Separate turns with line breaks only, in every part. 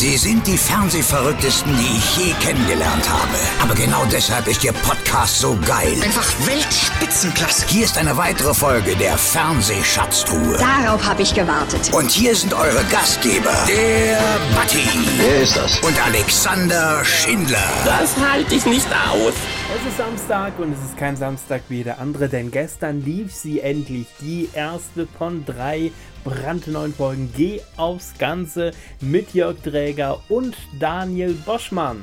Sie sind die Fernsehverrücktesten, die ich je kennengelernt habe. Aber genau deshalb ist Ihr Podcast so geil.
Einfach Weltspitzenklasse.
Hier ist eine weitere Folge der Fernsehschatztruhe.
Darauf habe ich gewartet.
Und hier sind eure Gastgeber, der Batti
Wer ist das?
und Alexander Schindler.
Das halte ich nicht aus.
Es ist Samstag und es ist kein Samstag wie der andere, denn gestern lief sie endlich, die erste von drei brandneuen Folgen Geh aufs Ganze mit Jörg Dräger und Daniel Boschmann.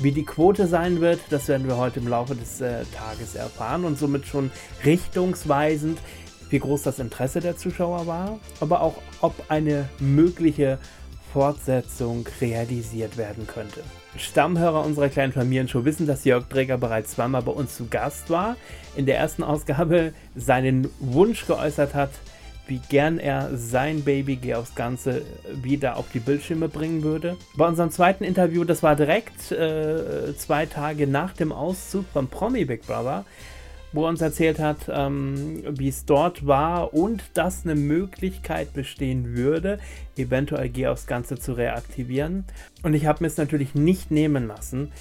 Wie die Quote sein wird, das werden wir heute im Laufe des äh, Tages erfahren und somit schon richtungsweisend, wie groß das Interesse der Zuschauer war, aber auch ob eine mögliche Fortsetzung realisiert werden könnte. Stammhörer unserer kleinen Familienshow wissen, dass Jörg Dräger bereits zweimal bei uns zu Gast war. In der ersten Ausgabe seinen Wunsch geäußert hat, wie gern er sein Baby Geh aufs Ganze wieder auf die Bildschirme bringen würde. Bei unserem zweiten Interview, das war direkt äh, zwei Tage nach dem Auszug vom Promi Big Brother, wo er uns erzählt hat, ähm, wie es dort war und dass eine Möglichkeit bestehen würde, eventuell Geh aufs Ganze zu reaktivieren. Und ich habe mir es natürlich nicht nehmen lassen,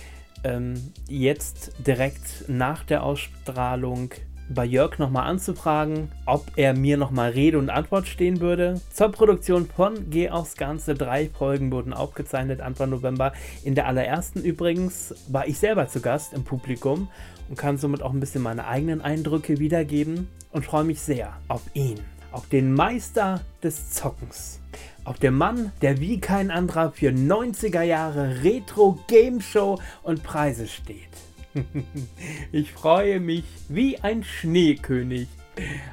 ähm, jetzt direkt nach der Ausstrahlung bei Jörg nochmal anzufragen, ob er mir nochmal Rede und Antwort stehen würde. Zur Produktion von Geh aufs Ganze. Drei Folgen wurden aufgezeichnet Anfang November. In der allerersten übrigens war ich selber zu Gast im Publikum und kann somit auch ein bisschen meine eigenen Eindrücke wiedergeben und freue mich sehr auf ihn, auf den Meister des Zockens. Auf den Mann, der wie kein anderer für 90er Jahre Retro Game Show und Preise steht. Ich freue mich wie ein Schneekönig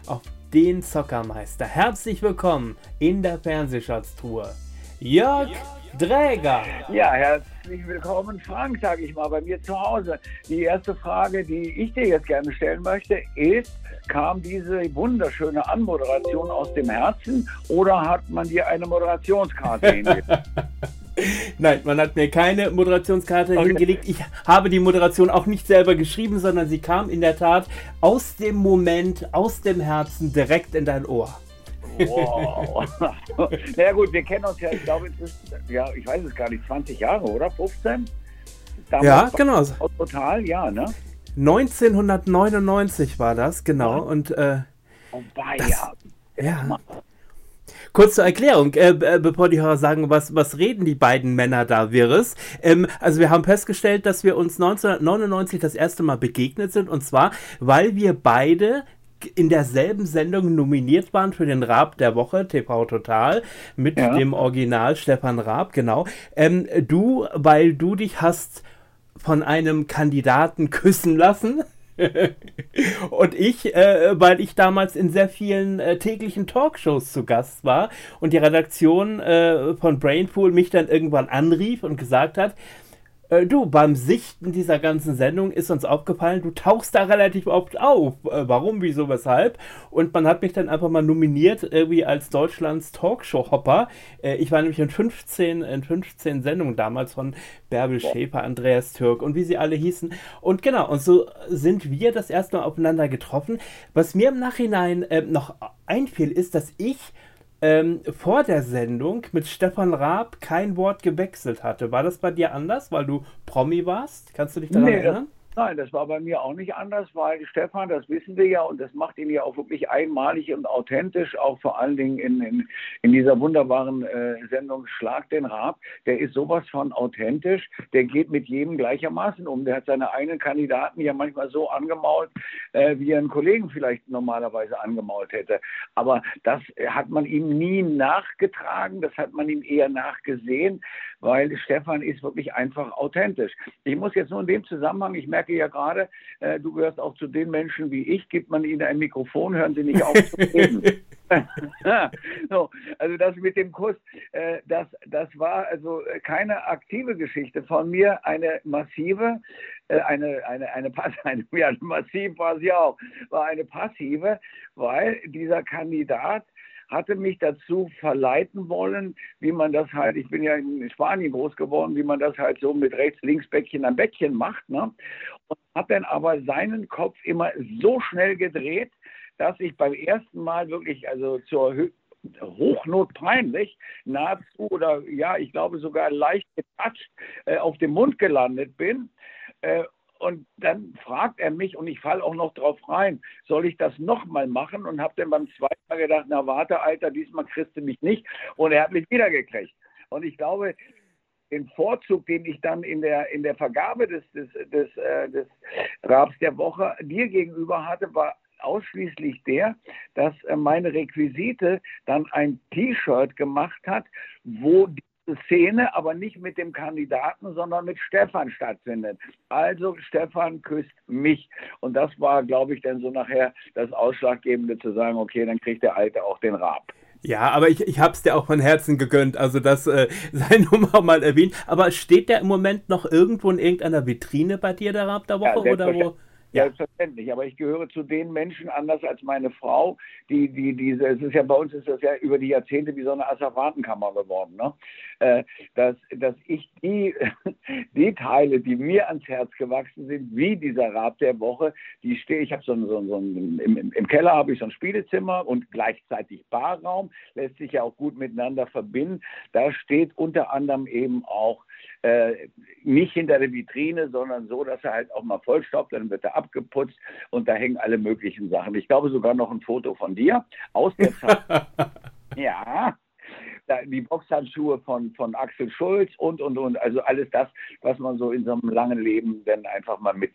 auf den Zockermeister. Herzlich willkommen in der Fernsehschatztruhe. Jörg Dräger.
Ja, herzlich willkommen, Frank, sage ich mal, bei mir zu Hause. Die erste Frage, die ich dir jetzt gerne stellen möchte, ist, kam diese wunderschöne Anmoderation aus dem Herzen oder hat man dir eine Moderationskarte hingelegt?
Nein, man hat mir keine Moderationskarte
Okay.
hingelegt. Ich habe die Moderation auch nicht selber geschrieben, sondern sie kam in der Tat aus dem Moment, aus dem Herzen direkt in dein Ohr.
Wow. Na ja, gut, wir kennen uns ja, ich glaube, es ist, ja, ich weiß es gar nicht, 20 Jahre, oder? 15? Damals
Ja, genau.
Oh, Total, ja, ne?
1999 war das, genau. Und äh,
Wobei,
Das-
ja.
ja. Kurz zur Erklärung, äh, äh, bevor die Hörer sagen, was, was reden die beiden Männer da wirres. Ähm, also wir haben festgestellt, dass wir uns 1999 das erste Mal begegnet sind und zwar, weil wir beide in derselben Sendung nominiert waren für den Raab der Woche, TV Total, mit
Ja.
dem Original Stefan Raab, genau. Ähm, du, weil du dich hast von einem Kandidaten küssen lassen. und ich, äh, weil ich damals in sehr vielen äh, täglichen Talkshows zu Gast war und die Redaktion äh, von Brainpool mich dann irgendwann anrief und gesagt hat, äh, du, beim Sichten dieser ganzen Sendung ist uns aufgefallen, du tauchst da relativ oft auf. Äh, warum, wieso, weshalb? Und man hat mich dann einfach mal nominiert, irgendwie als Deutschlands Talkshow-Hopper. Äh, ich war nämlich in 15, in 15 Sendungen damals von Bärbel Schäfer, Andreas Türk und wie sie alle hießen. Und genau, und so sind wir das erste Mal aufeinander getroffen. Was mir im Nachhinein äh, noch einfiel, ist, dass ich ähm, vor der Sendung mit Stefan Raab kein Wort gewechselt hatte. War das bei dir anders, weil du Promi warst? Kannst du dich daran
Nee,
erinnern?
Nein, das war bei mir auch nicht anders, weil Stefan, das wissen wir ja, und das macht ihn ja auch wirklich einmalig und authentisch, auch vor allen Dingen in, in, in dieser wunderbaren äh, Sendung Schlag den Raab. Der ist sowas von authentisch, der geht mit jedem gleichermaßen um. Der hat seine eigenen Kandidaten ja manchmal so angemault, äh, wie er einen Kollegen vielleicht normalerweise angemault hätte. Aber das hat man ihm nie nachgetragen, das hat man ihm eher nachgesehen, weil Stefan ist wirklich einfach authentisch. Ich muss jetzt nur in dem Zusammenhang, ich merke ja gerade, äh, du gehörst auch zu den Menschen wie ich, gibt man ihnen ein Mikrofon, hören sie nicht auf zu reden. so, also das mit dem Kuss, äh, das, das war also keine aktive Geschichte von mir, eine massive, äh, eine, eine, eine, Pass eine, ja, massiv war sie auch, war eine passive, weil dieser Kandidat hatte mich dazu verleiten wollen, wie man das halt, ich bin ja in Spanien groß geworden, wie man das halt so mit rechts, links Bäckchen am Bäckchen macht. Ne? Und hat dann aber seinen Kopf immer so schnell gedreht, dass ich beim ersten Mal wirklich, also zur Hö hochnotpeinlich, nahezu oder ja, ich glaube sogar leicht getatscht äh, auf dem Mund gelandet bin. Äh, und dann fragt er mich, und ich falle auch noch drauf rein, soll ich das nochmal machen? Und habe dann beim zweiten Mal gedacht, na warte, Alter, diesmal kriegst du mich nicht. Und er hat mich wiedergekriegt. Und ich glaube, den Vorzug, den ich dann in der, in der Vergabe des, des, des, äh, des Rabs der Woche dir gegenüber hatte, war ausschließlich der, dass äh, meine Requisite dann ein T-Shirt gemacht hat, wo die Szene aber nicht mit dem Kandidaten, sondern mit Stefan stattfindet. Also Stefan küsst mich. Und das war, glaube ich, dann so nachher das Ausschlaggebende zu sagen, okay, dann kriegt der Alte auch den Rab.
Ja, aber ich, ich habe es dir auch von Herzen gegönnt, also das äh, sei nur mal erwähnt. Aber steht der im Moment noch irgendwo in irgendeiner Vitrine bei dir, der Rab der Woche?
Ja,
oder wo?
Ja. Selbstverständlich, aber ich gehöre zu den Menschen, anders als meine Frau, die, die, diese, es ist ja bei uns ist das ja über die Jahrzehnte wie so eine Asservatenkammer geworden, ne? Äh, dass, dass ich die, die Teile, die mir ans Herz gewachsen sind, wie dieser Rat der Woche, die stehe, ich habe so, so, so ein, im, im Keller habe ich so ein Spielezimmer und gleichzeitig Barraum, lässt sich ja auch gut miteinander verbinden. Da steht unter anderem eben auch äh, nicht hinter der Vitrine, sondern so, dass er halt auch mal vollstoppt, dann wird er abgeputzt und da hängen alle möglichen Sachen. Ich glaube sogar noch ein Foto von dir aus der Zeit. ja, die Boxhandschuhe von, von Axel Schulz und, und, und. Also alles das, was man so in so einem langen Leben dann einfach mal mit.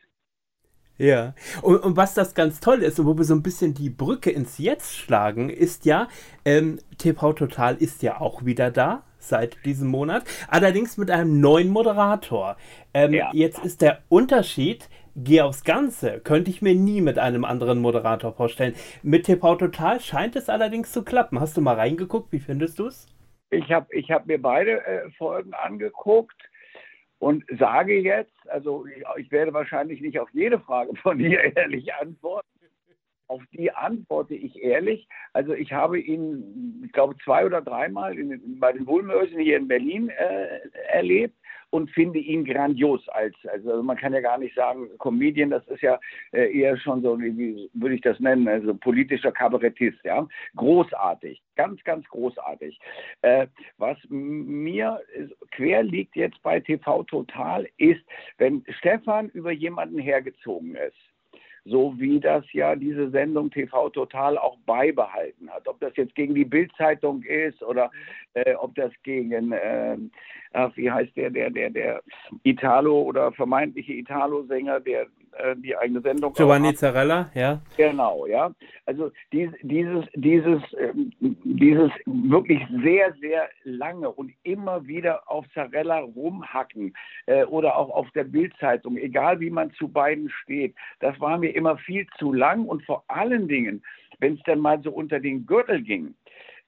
Ja, und, und was das ganz toll ist, und wo wir so ein bisschen die Brücke ins Jetzt schlagen, ist ja, ähm, TV Total ist ja auch wieder da seit diesem Monat, allerdings mit einem neuen Moderator. Ähm, ja. Jetzt ist der Unterschied, geh aufs Ganze, könnte ich mir nie mit einem anderen Moderator vorstellen. Mit TV Total scheint es allerdings zu klappen. Hast du mal reingeguckt? Wie findest du es?
Ich habe ich hab mir beide äh, Folgen angeguckt und sage jetzt, also ich, werde wahrscheinlich nicht auf jede Frage von dir ehrlich antworten, auf die antworte ich ehrlich. Also ich habe ihn, ich glaube, zwei oder dreimal in, bei den Wohlmösen hier in Berlin äh, erlebt und finde ihn grandios als, also man kann ja gar nicht sagen, Comedian, das ist ja äh, eher schon so, wie würde ich das nennen, also politischer Kabarettist, ja. Großartig, ganz, ganz großartig. Äh, was mir quer liegt jetzt bei TV Total ist, wenn Stefan über jemanden hergezogen ist, so wie das ja diese Sendung TV Total auch beibehalten hat. Ob das jetzt gegen die Bildzeitung ist oder äh, ob das gegen, äh, wie heißt der, der, der, der Italo oder vermeintliche Italo-Sänger, der äh, die eigene Sendung.
Giovanni Zarella, ja.
Genau, ja. Also dies, dieses, dieses, ähm, dieses wirklich sehr, sehr lange und immer wieder auf Zarella rumhacken äh, oder auch auf der Bildzeitung, egal wie man zu beiden steht, das war mir immer viel zu lang und vor allen Dingen, wenn es dann mal so unter den Gürtel ging,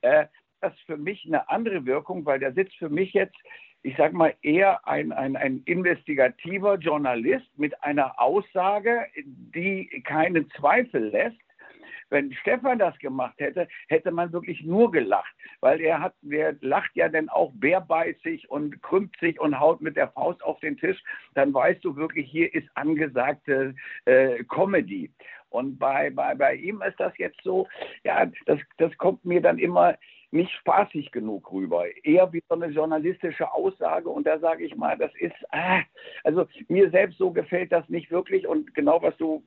äh, das für mich eine andere Wirkung, weil der sitzt für mich jetzt ich sage mal, eher ein, ein, ein investigativer Journalist mit einer Aussage, die keinen Zweifel lässt. Wenn Stefan das gemacht hätte, hätte man wirklich nur gelacht, weil er hat, der lacht ja dann auch bärbeißig und krümmt sich und haut mit der Faust auf den Tisch. Dann weißt du wirklich, hier ist angesagte äh, Comedy. Und bei, bei, bei ihm ist das jetzt so, ja, das, das kommt mir dann immer nicht spaßig genug rüber. Eher wie so eine journalistische Aussage. Und da sage ich mal, das ist, ah, also mir selbst so gefällt das nicht wirklich. Und genau was du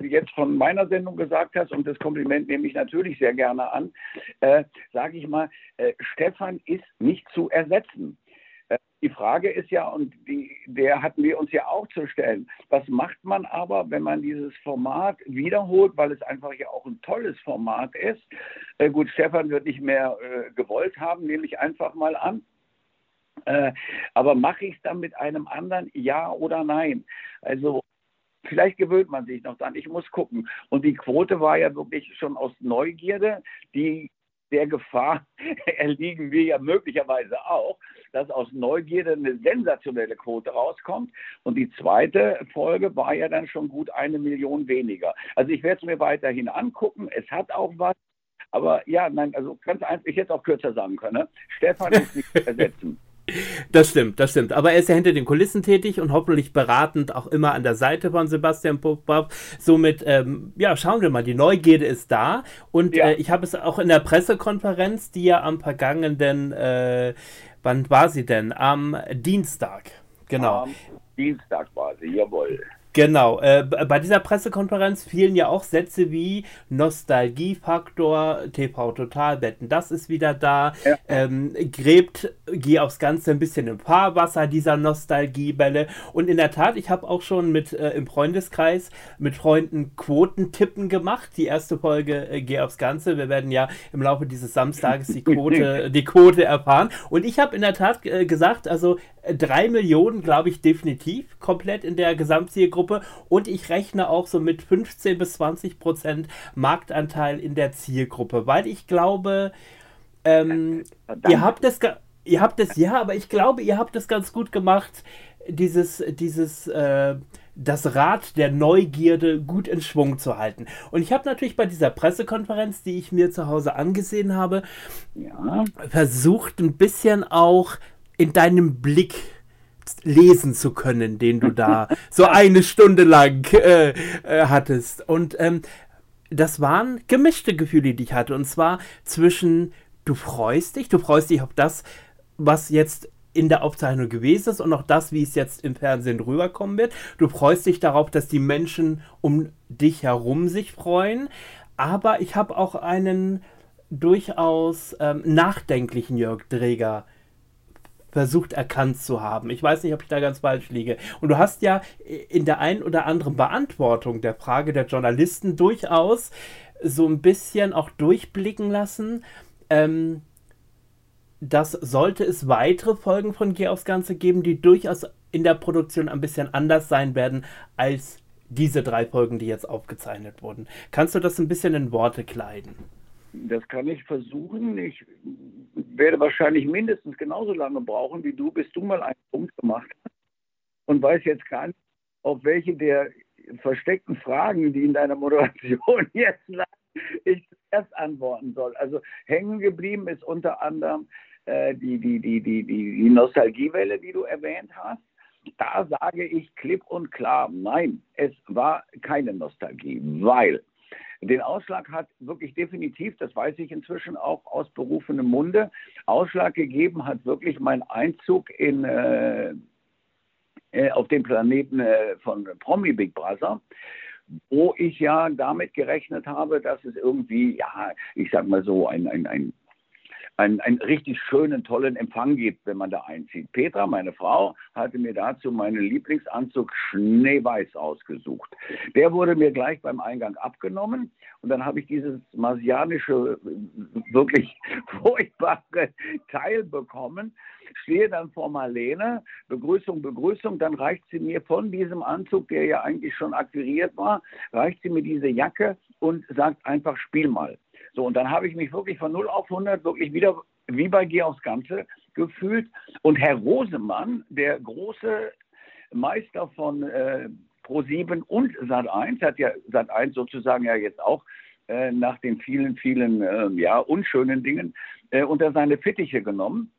jetzt von meiner Sendung gesagt hast, und das Kompliment nehme ich natürlich sehr gerne an, äh, sage ich mal, äh, Stefan ist nicht zu ersetzen. Die Frage ist ja, und die, der hatten wir uns ja auch zu stellen, was macht man aber, wenn man dieses Format wiederholt, weil es einfach ja auch ein tolles Format ist? Äh, gut, Stefan wird nicht mehr äh, gewollt haben, nehme ich einfach mal an. Äh, aber mache ich es dann mit einem anderen, ja oder nein? Also vielleicht gewöhnt man sich noch dran. Ich muss gucken. Und die Quote war ja wirklich schon aus Neugierde, die der Gefahr erliegen wir ja möglicherweise auch, dass aus Neugierde eine sensationelle Quote rauskommt. Und die zweite Folge war ja dann schon gut eine Million weniger. Also ich werde es mir weiterhin angucken. Es hat auch was. Aber ja, nein, also ganz einfach, ich hätte auch kürzer sagen können. Ne? Stefan ist nicht zu ersetzen.
Das stimmt, das stimmt. Aber er ist ja hinter den Kulissen tätig und hoffentlich beratend auch immer an der Seite von Sebastian Popov. Somit, ähm, ja, schauen wir mal, die Neugierde ist da. Und ja. äh, ich habe es auch in der Pressekonferenz, die ja am vergangenen, äh, wann war sie denn? Am Dienstag. Genau. Am
Dienstag war sie, jawohl.
Genau, äh, bei dieser Pressekonferenz fielen ja auch Sätze wie Nostalgiefaktor, TV Totalbetten, das ist wieder da, ja. ähm, gräbt, geh aufs Ganze ein bisschen im Fahrwasser dieser Nostalgiebälle. Und in der Tat, ich habe auch schon mit äh, im Freundeskreis mit Freunden Quotentippen gemacht, die erste Folge äh, Geh aufs Ganze, wir werden ja im Laufe dieses Samstages die Quote, die Quote erfahren. Und ich habe in der Tat äh, gesagt, also drei Millionen glaube ich definitiv komplett in der Gesamtzielgruppe Zielgruppe und ich rechne auch so mit 15 bis 20 Prozent Marktanteil in der Zielgruppe, weil ich glaube, ähm, ihr habt das, ihr habt das, ja, aber ich glaube, ihr habt das ganz gut gemacht, dieses, dieses, äh, das Rad der Neugierde gut in Schwung zu halten. Und ich habe natürlich bei dieser Pressekonferenz, die ich mir zu Hause angesehen habe, ja. versucht ein bisschen auch in deinem Blick lesen zu können, den du da so eine Stunde lang äh, äh, hattest. Und ähm, das waren gemischte Gefühle, die ich hatte. Und zwar zwischen, du freust dich, du freust dich auf das, was jetzt in der Aufzeichnung gewesen ist und auch das, wie es jetzt im Fernsehen rüberkommen wird. Du freust dich darauf, dass die Menschen um dich herum sich freuen. Aber ich habe auch einen durchaus ähm, nachdenklichen Jörg Dreger versucht erkannt zu haben. Ich weiß nicht, ob ich da ganz falsch liege. Und du hast ja in der einen oder anderen Beantwortung der Frage der Journalisten durchaus so ein bisschen auch durchblicken lassen, ähm, dass sollte es weitere Folgen von Geh aufs Ganze geben, die durchaus in der Produktion ein bisschen anders sein werden als diese drei Folgen, die jetzt aufgezeichnet wurden. Kannst du das ein bisschen in Worte kleiden?
Das kann ich versuchen. Ich werde wahrscheinlich mindestens genauso lange brauchen wie du, bis du mal einen Punkt gemacht hast und weiß jetzt gar nicht, auf welche der versteckten Fragen, die in deiner Moderation jetzt lagen, ich erst antworten soll. Also hängen geblieben ist unter anderem äh, die, die, die, die, die Nostalgiewelle, die du erwähnt hast. Da sage ich klipp und klar, nein, es war keine Nostalgie, weil den Ausschlag hat wirklich definitiv, das weiß ich inzwischen auch aus berufenem Munde, Ausschlag gegeben hat wirklich mein Einzug in, äh, äh, auf den Planeten äh, von Promi Big Brother wo ich ja damit gerechnet habe, dass es irgendwie, ja, ich sag mal so, ein, ein, ein einen, einen richtig schönen, tollen Empfang gibt, wenn man da einzieht. Petra, meine Frau, hatte mir dazu meinen Lieblingsanzug Schneeweiß ausgesucht. Der wurde mir gleich beim Eingang abgenommen und dann habe ich dieses marsianische, wirklich furchtbare Teil bekommen. Stehe dann vor Marlene, Begrüßung, Begrüßung, dann reicht sie mir von diesem Anzug, der ja eigentlich schon akquiriert war, reicht sie mir diese Jacke und sagt einfach, spiel mal. So, und dann habe ich mich wirklich von 0 auf 100 wirklich wieder wie bei Geh aufs Ganze gefühlt. Und Herr Rosemann, der große Meister von äh, Pro7 und Sat1, hat ja Sat1 sozusagen ja jetzt auch äh, nach den vielen, vielen äh, ja, unschönen Dingen äh, unter seine Fittiche genommen,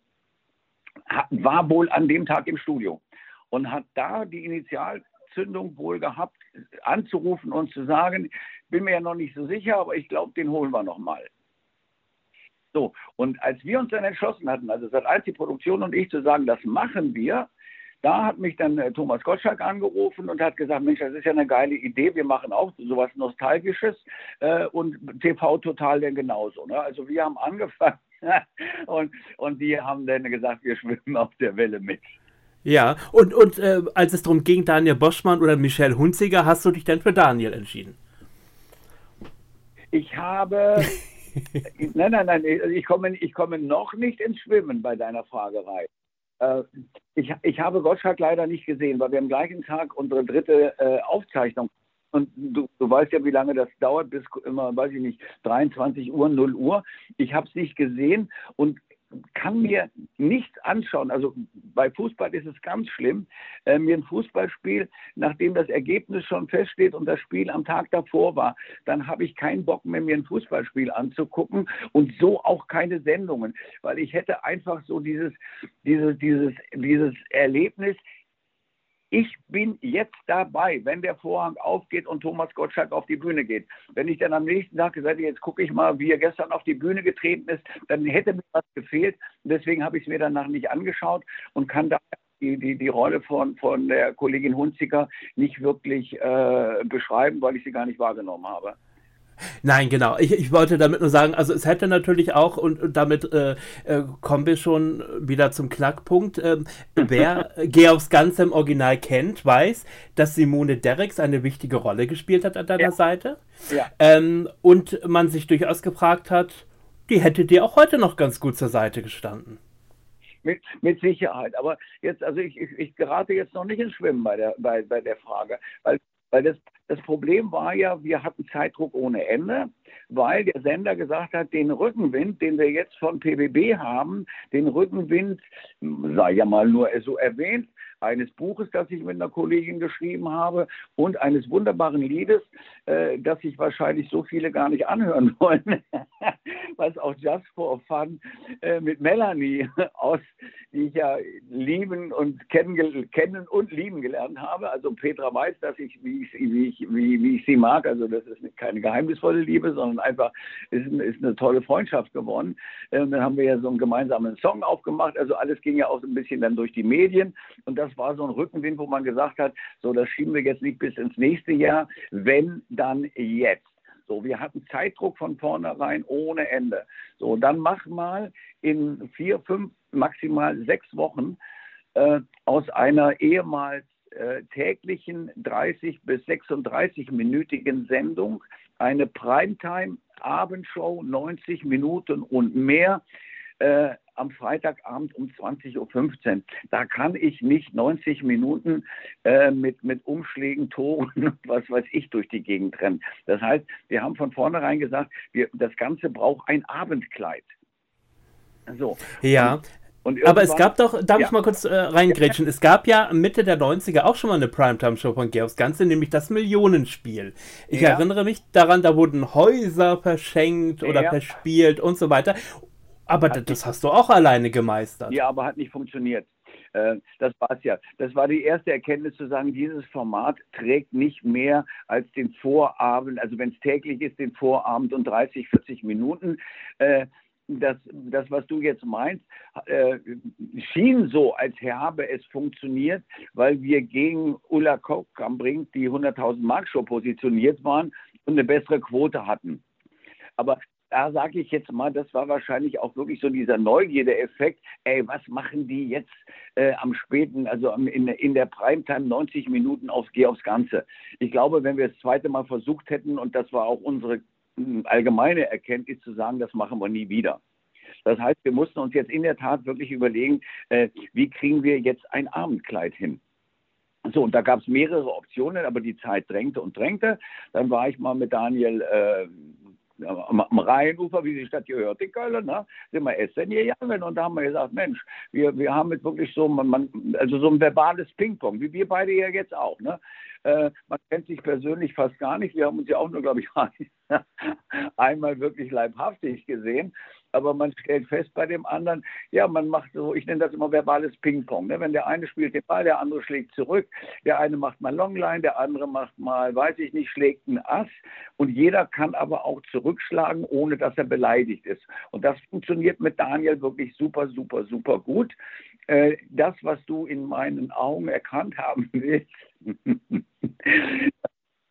hat, war wohl an dem Tag im Studio und hat da die Initialzündung wohl gehabt, anzurufen und zu sagen, bin mir ja noch nicht so sicher, aber ich glaube, den holen wir nochmal. So, und als wir uns dann entschlossen hatten, also seit als die Produktion und ich zu sagen, das machen wir, da hat mich dann äh, Thomas Gottschalk angerufen und hat gesagt, Mensch, das ist ja eine geile Idee, wir machen auch sowas Nostalgisches äh, und TV Total denn genauso. Ne? Also wir haben angefangen und, und die haben dann gesagt, wir schwimmen auf der Welle mit.
Ja, und, und äh, als es darum ging, Daniel Boschmann oder Michelle Hunziger, hast du dich denn für Daniel entschieden?
Ich habe. nein, nein, nein, ich komme, ich komme noch nicht ins Schwimmen bei deiner Fragerei. Äh, ich, ich habe Gottschalk leider nicht gesehen, weil wir am gleichen Tag unsere dritte äh, Aufzeichnung und du, du, weißt ja, wie lange das dauert, bis immer, weiß ich nicht, 23 Uhr, 0 Uhr. Ich habe es nicht gesehen und kann mir nichts anschauen. Also bei Fußball ist es ganz schlimm. Äh, mir ein Fußballspiel, nachdem das Ergebnis schon feststeht und das Spiel am Tag davor war, dann habe ich keinen Bock mehr, mir ein Fußballspiel anzugucken und so auch keine Sendungen, weil ich hätte einfach so dieses, dieses, dieses, dieses Erlebnis, ich bin jetzt dabei, wenn der Vorhang aufgeht und Thomas Gottschalk auf die Bühne geht. Wenn ich dann am nächsten Tag gesagt hätte, jetzt gucke ich mal, wie er gestern auf die Bühne getreten ist, dann hätte mir was gefehlt. deswegen habe ich es mir danach nicht angeschaut und kann da die, die, die Rolle von, von der Kollegin Hunziker nicht wirklich äh, beschreiben, weil ich sie gar nicht wahrgenommen habe.
Nein, genau. Ich, ich wollte damit nur sagen, also es hätte natürlich auch, und, und damit äh, äh, kommen wir schon wieder zum Knackpunkt, äh, wer aufs Ganze im Original kennt, weiß, dass Simone Derricks eine wichtige Rolle gespielt hat an deiner ja. Seite. Ja. Ähm, und man sich durchaus gefragt hat, die hätte dir auch heute noch ganz gut zur Seite gestanden.
Mit, mit Sicherheit. Aber jetzt, also ich, ich, ich gerate jetzt noch nicht ins Schwimmen bei der, bei, bei der Frage, weil weil das, das Problem war ja, wir hatten Zeitdruck ohne Ende, weil der Sender gesagt hat, den Rückenwind, den wir jetzt von PBB haben, den Rückenwind, sei ja mal nur so erwähnt, eines Buches, das ich mit einer Kollegin geschrieben habe und eines wunderbaren Liedes, äh, das sich wahrscheinlich so viele gar nicht anhören wollen, was auch Just for Fun äh, mit Melanie aus, die ich ja lieben und kennen, und lieben gelernt habe. Also Petra weiß, dass ich, wie ich, wie ich, wie, wie ich sie mag. Also das ist keine geheimnisvolle Liebe, sondern einfach ist, ist eine tolle Freundschaft geworden. Äh, und dann haben wir ja so einen gemeinsamen Song aufgemacht. Also alles ging ja auch so ein bisschen dann durch die Medien und das das war so ein Rückenwind, wo man gesagt hat, so, das schieben wir jetzt nicht bis ins nächste Jahr, wenn dann jetzt. So, wir hatten Zeitdruck von vornherein ohne Ende. So, dann mach mal in vier, fünf, maximal sechs Wochen äh, aus einer ehemals äh, täglichen 30 bis 36-minütigen Sendung eine Primetime-Abendshow, 90 Minuten und mehr, äh, am Freitagabend um 20.15 Uhr. Da kann ich nicht 90 Minuten äh, mit, mit Umschlägen, Toren, was weiß ich, durch die Gegend rennen. Das heißt, wir haben von vornherein gesagt, wir, das Ganze braucht ein Abendkleid.
So. Ja. Und Aber es gab doch, darf ja. ich mal kurz äh, reingrätschen, es gab ja Mitte der 90er auch schon mal eine Primetime-Show von Geoffs Ganze, nämlich das Millionenspiel. Ich ja. erinnere mich daran, da wurden Häuser verschenkt oder ja. verspielt und so weiter. Aber hat das hast du auch alleine gemeistert.
Ja, aber hat nicht funktioniert. Äh, das war es ja. Das war die erste Erkenntnis zu sagen, dieses Format trägt nicht mehr als den Vorabend, also wenn es täglich ist, den Vorabend und 30, 40 Minuten. Äh, das, das, was du jetzt meinst, äh, schien so, als habe es funktioniert, weil wir gegen Ulla Koch am Brink die 100.000 Mark Show positioniert waren und eine bessere Quote hatten. Aber da sage ich jetzt mal, das war wahrscheinlich auch wirklich so dieser Neugierde-Effekt. Ey, was machen die jetzt äh, am späten, also in, in der Primetime 90 Minuten aufs Geh aufs Ganze? Ich glaube, wenn wir das zweite Mal versucht hätten, und das war auch unsere hm, allgemeine Erkenntnis zu sagen, das machen wir nie wieder. Das heißt, wir mussten uns jetzt in der Tat wirklich überlegen, äh, wie kriegen wir jetzt ein Abendkleid hin? So, und da gab es mehrere Optionen, aber die Zeit drängte und drängte. Dann war ich mal mit Daniel äh, am, am Rheinufer, wie die Stadt gehört, in Köln, ne, sind wir Essen gegangen und da haben wir gesagt, Mensch, wir, wir haben jetzt wirklich so, man, man, also so ein verbales Ping-Pong, wie wir beide ja jetzt auch. Ne? Äh, man kennt sich persönlich fast gar nicht. Wir haben uns ja auch nur, glaube ich, einmal wirklich leibhaftig gesehen aber man stellt fest bei dem anderen, ja, man macht so, ich nenne das immer verbales Ping-Pong. Ne? Wenn der eine spielt den Ball, der andere schlägt zurück, der eine macht mal Longline, der andere macht mal, weiß ich nicht, schlägt einen Ass und jeder kann aber auch zurückschlagen, ohne dass er beleidigt ist. Und das funktioniert mit Daniel wirklich super, super, super gut. Äh, das, was du in meinen Augen erkannt haben willst,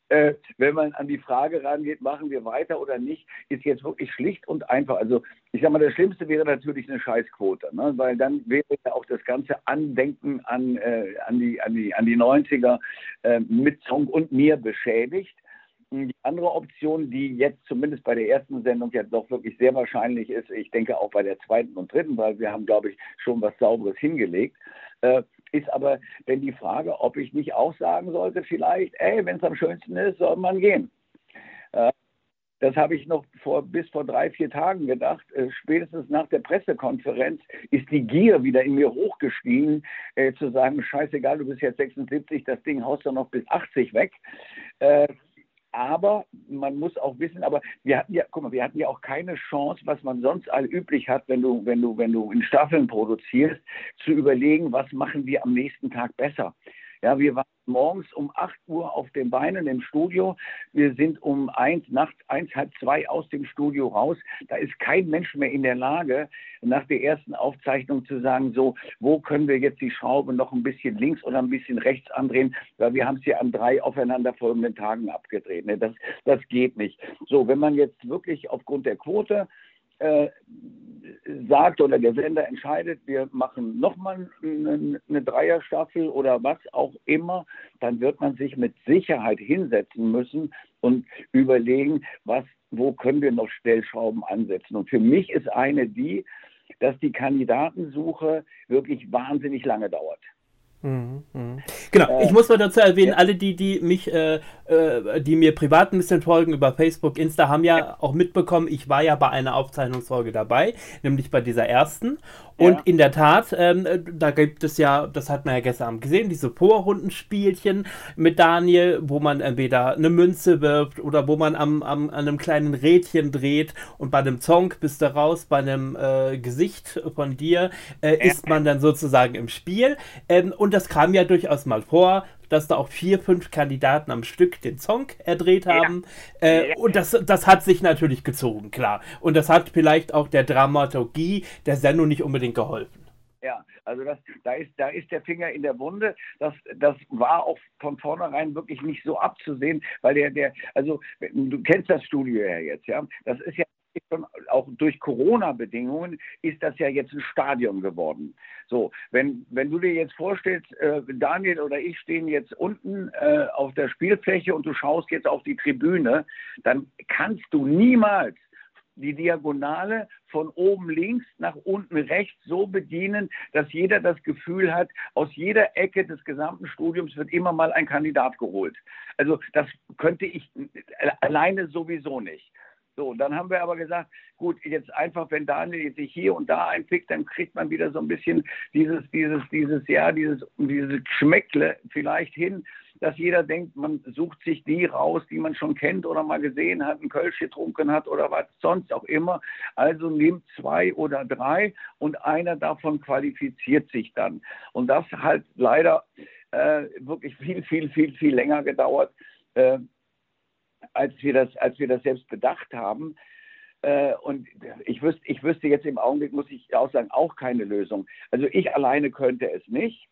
äh, wenn man an die Frage rangeht, machen wir weiter oder nicht, ist jetzt wirklich schlicht und einfach. Also ich sage mal, das Schlimmste wäre natürlich eine Scheißquote, ne? weil dann wäre ja auch das ganze Andenken an, äh, an, die, an, die, an die 90er äh, mit Song und mir beschädigt. Die andere Option, die jetzt zumindest bei der ersten Sendung ja doch wirklich sehr wahrscheinlich ist, ich denke auch bei der zweiten und dritten, weil wir haben, glaube ich, schon was Sauberes hingelegt, äh, ist aber denn die Frage, ob ich nicht auch sagen sollte, vielleicht, ey, wenn es am schönsten ist, soll man gehen. Äh, das habe ich noch vor, bis vor drei, vier Tagen gedacht. Äh, spätestens nach der Pressekonferenz ist die Gier wieder in mir hochgestiegen, äh, zu sagen, scheißegal, du bist jetzt 76, das Ding haust du noch bis 80 weg. Aber man muss auch wissen, aber wir hatten ja, guck mal, wir hatten ja auch keine Chance, was man sonst all üblich hat, wenn du, wenn du, wenn du in Staffeln produzierst, zu überlegen, was machen wir am nächsten Tag besser. Ja, wir waren morgens um 8 Uhr auf den Beinen im Studio. Wir sind um eins, nachts eins, halb zwei aus dem Studio raus. Da ist kein Mensch mehr in der Lage, nach der ersten Aufzeichnung zu sagen, so, wo können wir jetzt die Schraube noch ein bisschen links oder ein bisschen rechts andrehen, weil wir haben es ja an drei aufeinanderfolgenden Tagen abgedreht. Ne? Das, das geht nicht. So, wenn man jetzt wirklich aufgrund der Quote äh, sagt oder der Sender entscheidet, wir machen nochmal eine, eine Dreierstaffel oder was auch immer, dann wird man sich mit Sicherheit hinsetzen müssen und überlegen, was, wo können wir noch Stellschrauben ansetzen. Und für mich ist eine die, dass die Kandidatensuche wirklich wahnsinnig lange dauert.
Mhm, mhm. Genau, äh, ich muss mal dazu erwähnen, alle die, die mich, äh, äh, die mir privat ein bisschen folgen über Facebook, Insta, haben ja, ja, auch mitbekommen, ich war ja bei einer Aufzeichnungsfolge dabei, nämlich bei dieser ersten. Und ja. in der Tat, ähm, da gibt es ja, das hat man ja gestern Abend gesehen, diese Vorrundenspielchen mit Daniel, wo man entweder eine Münze wirft oder wo man am, am, an einem kleinen Rädchen dreht und bei einem Song bist du raus, bei einem äh, Gesicht von dir äh, ist man dann sozusagen im Spiel. Ähm, und das kam ja durchaus mal vor, dass da auch vier, fünf Kandidaten am Stück den Song erdreht haben. Ja. Äh, und das, das hat sich natürlich gezogen, klar. Und das hat vielleicht auch der Dramaturgie der Sendung nicht unbedingt geholfen.
Ja, also das, da, ist, da ist der Finger in der Wunde. Das, das war auch von vornherein wirklich nicht so abzusehen, weil der, der, also du kennst das Studio ja jetzt, ja. Das ist ja auch durch Corona-Bedingungen ist das ja jetzt ein Stadion geworden. So, wenn, wenn du dir jetzt vorstellst, äh, Daniel oder ich stehen jetzt unten äh, auf der Spielfläche und du schaust jetzt auf die Tribüne, dann kannst du niemals die Diagonale von oben links nach unten rechts so bedienen, dass jeder das Gefühl hat, aus jeder Ecke des gesamten Studiums wird immer mal ein Kandidat geholt. Also das könnte ich alleine sowieso nicht. So, dann haben wir aber gesagt, gut, jetzt einfach, wenn Daniel sich hier und da einpickt, dann kriegt man wieder so ein bisschen dieses, dieses, dieses, ja, dieses, dieses Schmeckle vielleicht hin, dass jeder denkt, man sucht sich die raus, die man schon kennt oder mal gesehen hat, einen Kölsch getrunken hat oder was sonst auch immer. Also nimmt zwei oder drei und einer davon qualifiziert sich dann. Und das hat leider äh, wirklich viel, viel, viel, viel länger gedauert. Äh, als wir das, als wir das selbst bedacht haben. Äh, und ich wüsste, ich wüsste jetzt im Augenblick, muss ich auch sagen, auch keine Lösung. Also ich alleine könnte es nicht.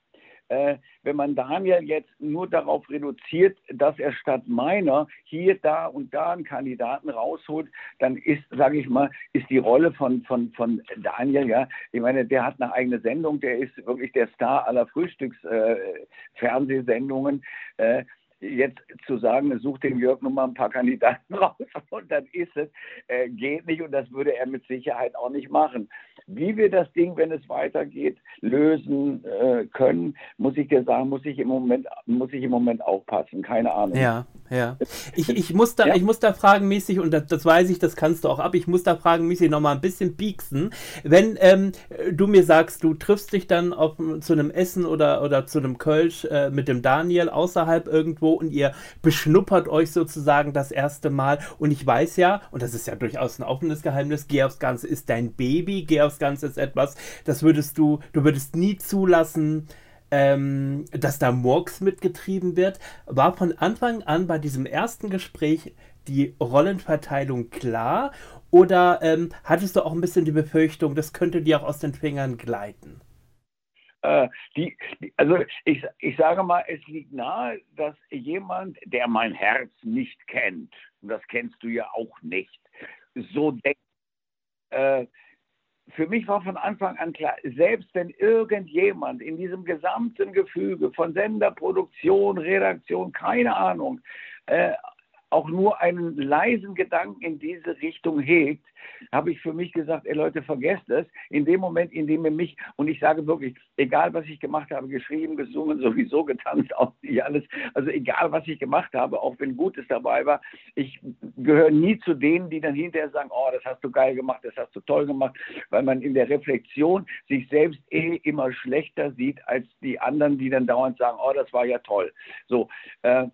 Äh, wenn man Daniel jetzt nur darauf reduziert, dass er statt meiner hier, da und da einen Kandidaten rausholt, dann ist, sage ich mal, ist die Rolle von, von, von Daniel, ja, ich meine, der hat eine eigene Sendung, der ist wirklich der Star aller Frühstücksfernsehsendungen. Äh, jetzt zu sagen, such dem Jörg nur mal ein paar Kandidaten raus und dann ist es, äh, geht nicht und das würde er mit Sicherheit auch nicht machen. Wie wir das Ding, wenn es weitergeht, lösen äh, können, muss ich dir sagen, muss ich im Moment, muss ich im Moment aufpassen. Keine Ahnung.
Ja, ja. Ich, ich, muss, da, ja? ich muss da fragenmäßig, und das, das, weiß ich, das kannst du auch ab, ich muss da fragenmäßig nochmal ein bisschen pieksen. Wenn ähm, du mir sagst, du triffst dich dann auf, zu einem Essen oder, oder zu einem Kölsch äh, mit dem Daniel außerhalb irgendwo und ihr beschnuppert euch sozusagen das erste Mal. Und ich weiß ja, und das ist ja durchaus ein offenes Geheimnis, Geh aufs Ganze ist dein Baby, Geh aufs Ganze ist etwas, das würdest du, du würdest nie zulassen, ähm, dass da Murks mitgetrieben wird. War von Anfang an bei diesem ersten Gespräch die Rollenverteilung klar? Oder ähm, hattest du auch ein bisschen die Befürchtung, das könnte dir auch aus den Fingern gleiten?
Äh, die, also ich, ich sage mal, es liegt nahe, dass jemand, der mein Herz nicht kennt, und das kennst du ja auch nicht, so denkt. Äh, für mich war von Anfang an klar, selbst wenn irgendjemand in diesem gesamten Gefüge von Sender, Produktion, Redaktion, keine Ahnung, äh, auch nur einen leisen Gedanken in diese Richtung hegt, habe ich für mich gesagt, ey Leute, vergesst es. In dem Moment, in dem ihr mich, und ich sage wirklich, egal was ich gemacht habe, geschrieben, gesungen, sowieso getanzt, auch nicht alles, also egal was ich gemacht habe, auch wenn Gutes dabei war, ich gehöre nie zu denen, die dann hinterher sagen, oh, das hast du geil gemacht, das hast du toll gemacht, weil man in der Reflexion sich selbst eh immer schlechter sieht als die anderen, die dann dauernd sagen, oh, das war ja toll. So, äh,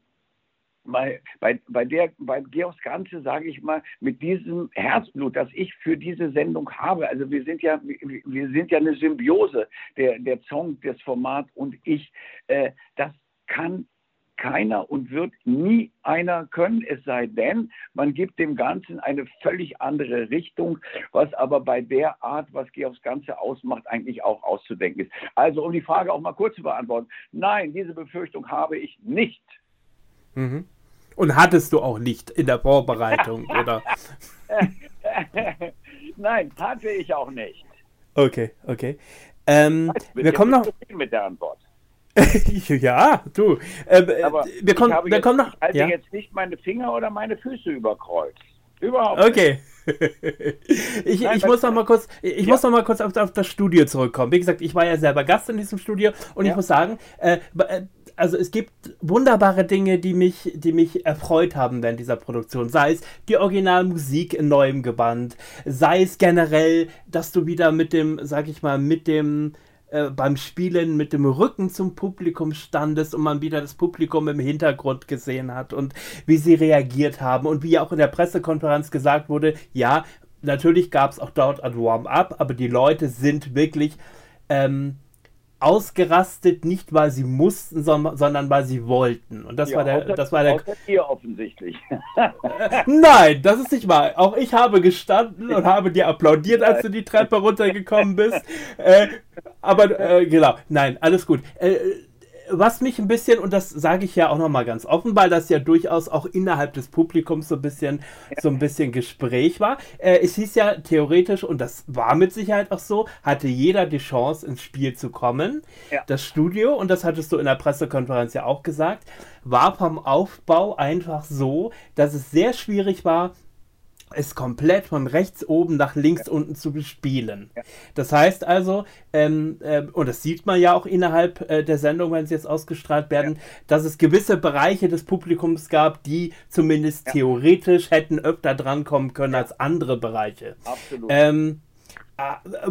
bei, bei, bei, der, bei Georgs Ganze, sage ich mal, mit diesem Herzblut, das ich für diese Sendung habe, also wir sind ja, wir sind ja eine Symbiose, der, der Song, das Format und ich, äh, das kann keiner und wird nie einer können, es sei denn, man gibt dem Ganzen eine völlig andere Richtung, was aber bei der Art, was Georgs Ganze ausmacht, eigentlich auch auszudenken ist. Also um die Frage auch mal kurz zu beantworten, nein, diese Befürchtung habe ich nicht.
Mhm. Und hattest du auch nicht in der Vorbereitung, oder?
Nein, hatte ich auch nicht.
Okay, okay. Ähm, wir kommen noch.
Mit der Antwort.
ja, du. Ähm,
Aber
wir kommen, wir
jetzt,
kommen noch.
Ich halte
ja?
jetzt nicht meine Finger oder meine Füße überkreuzt. Überhaupt
Okay. ich,
Nein,
ich muss noch mal kurz, ich
Ja.
muss noch mal kurz auf, auf das Studio zurückkommen. Wie gesagt, ich war ja selber Gast in diesem Studio und ich
Ja.
muss sagen, äh, äh, also es gibt wunderbare Dinge, die mich, die mich erfreut haben während dieser Produktion. Sei es die Originalmusik in neuem Gewand, sei es generell, dass du wieder mit dem, sag ich mal, mit dem äh, beim Spielen mit dem Rücken zum Publikum standest und man wieder das Publikum im Hintergrund gesehen hat und wie sie reagiert haben und wie auch in der Pressekonferenz gesagt wurde, ja, natürlich gab es auch dort ein Warm-up, aber die Leute sind wirklich ähm, ausgerastet, nicht weil sie mussten, sondern, sondern weil sie wollten. Und das
Ja,
war der,
außer,
das war der,
dir offensichtlich.
Nein, das ist nicht wahr. Auch ich habe gestanden und habe dir applaudiert, als du die Treppe runtergekommen bist. Äh, aber äh, genau, nein, alles gut. Äh, was mich ein bisschen, und das sage ich ja auch nochmal ganz offen, weil das ja durchaus auch innerhalb des Publikums so ein bisschen, so ein bisschen Gespräch war. Äh, es hieß ja theoretisch, und das war mit Sicherheit auch so, hatte jeder die Chance, ins Spiel zu kommen.
Ja.
Das Studio, und das hattest du in der Pressekonferenz ja auch gesagt, war vom Aufbau einfach so, dass es sehr schwierig war, es komplett von rechts oben nach links unten zu bespielen. Das heißt also, ähm, ähm, und das sieht man ja auch innerhalb äh, der Sendung, wenn sie jetzt ausgestrahlt werden, dass es gewisse Bereiche des Publikums gab, die zumindest theoretisch hätten öfter drankommen können als andere Bereiche.
Absolut.
Ähm, äh,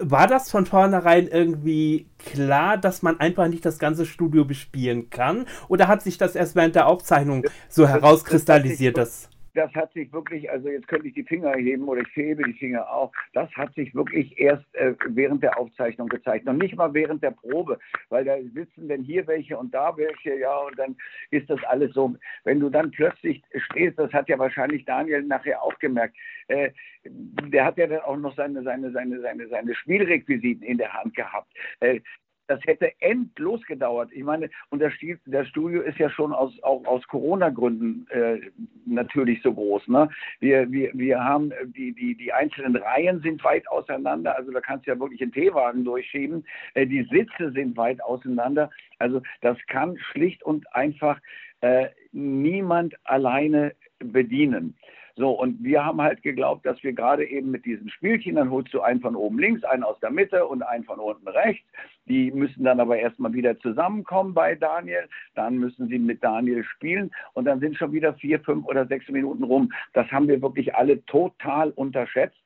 war das von vornherein irgendwie klar, dass man einfach nicht das ganze Studio bespielen kann? Oder hat sich das erst während der Aufzeichnung so herauskristallisiert, dass.
das hat sich wirklich, also jetzt könnte ich die Finger heben oder ich hebe die Finger auch, das hat sich wirklich erst äh, während der Aufzeichnung gezeigt. Noch nicht mal während der Probe, weil da sitzen dann hier welche und da welche, ja, und dann ist das alles so. Wenn du dann plötzlich stehst, das hat ja wahrscheinlich Daniel nachher auch gemerkt, äh, der hat ja dann auch noch seine, seine, seine, seine, seine Spielrequisiten in der Hand gehabt. Äh, das hätte endlos gedauert. Ich meine, und das, das Studio ist ja schon aus, auch aus Corona-Gründen äh, natürlich so groß. Ne? Wir, wir, wir haben äh, die, die, die einzelnen Reihen sind weit auseinander, also da kannst du ja wirklich einen Teewagen durchschieben. Äh, die Sitze sind weit auseinander. Also das kann schlicht und einfach äh, niemand alleine bedienen. So, und wir haben halt geglaubt, dass wir gerade eben mit diesen Spielchen, dann holst du einen von oben links, einen aus der Mitte und einen von unten rechts. Die müssen dann aber erstmal wieder zusammenkommen bei Daniel. Dann müssen sie mit Daniel spielen und dann sind schon wieder vier, fünf oder sechs Minuten rum. Das haben wir wirklich alle total unterschätzt.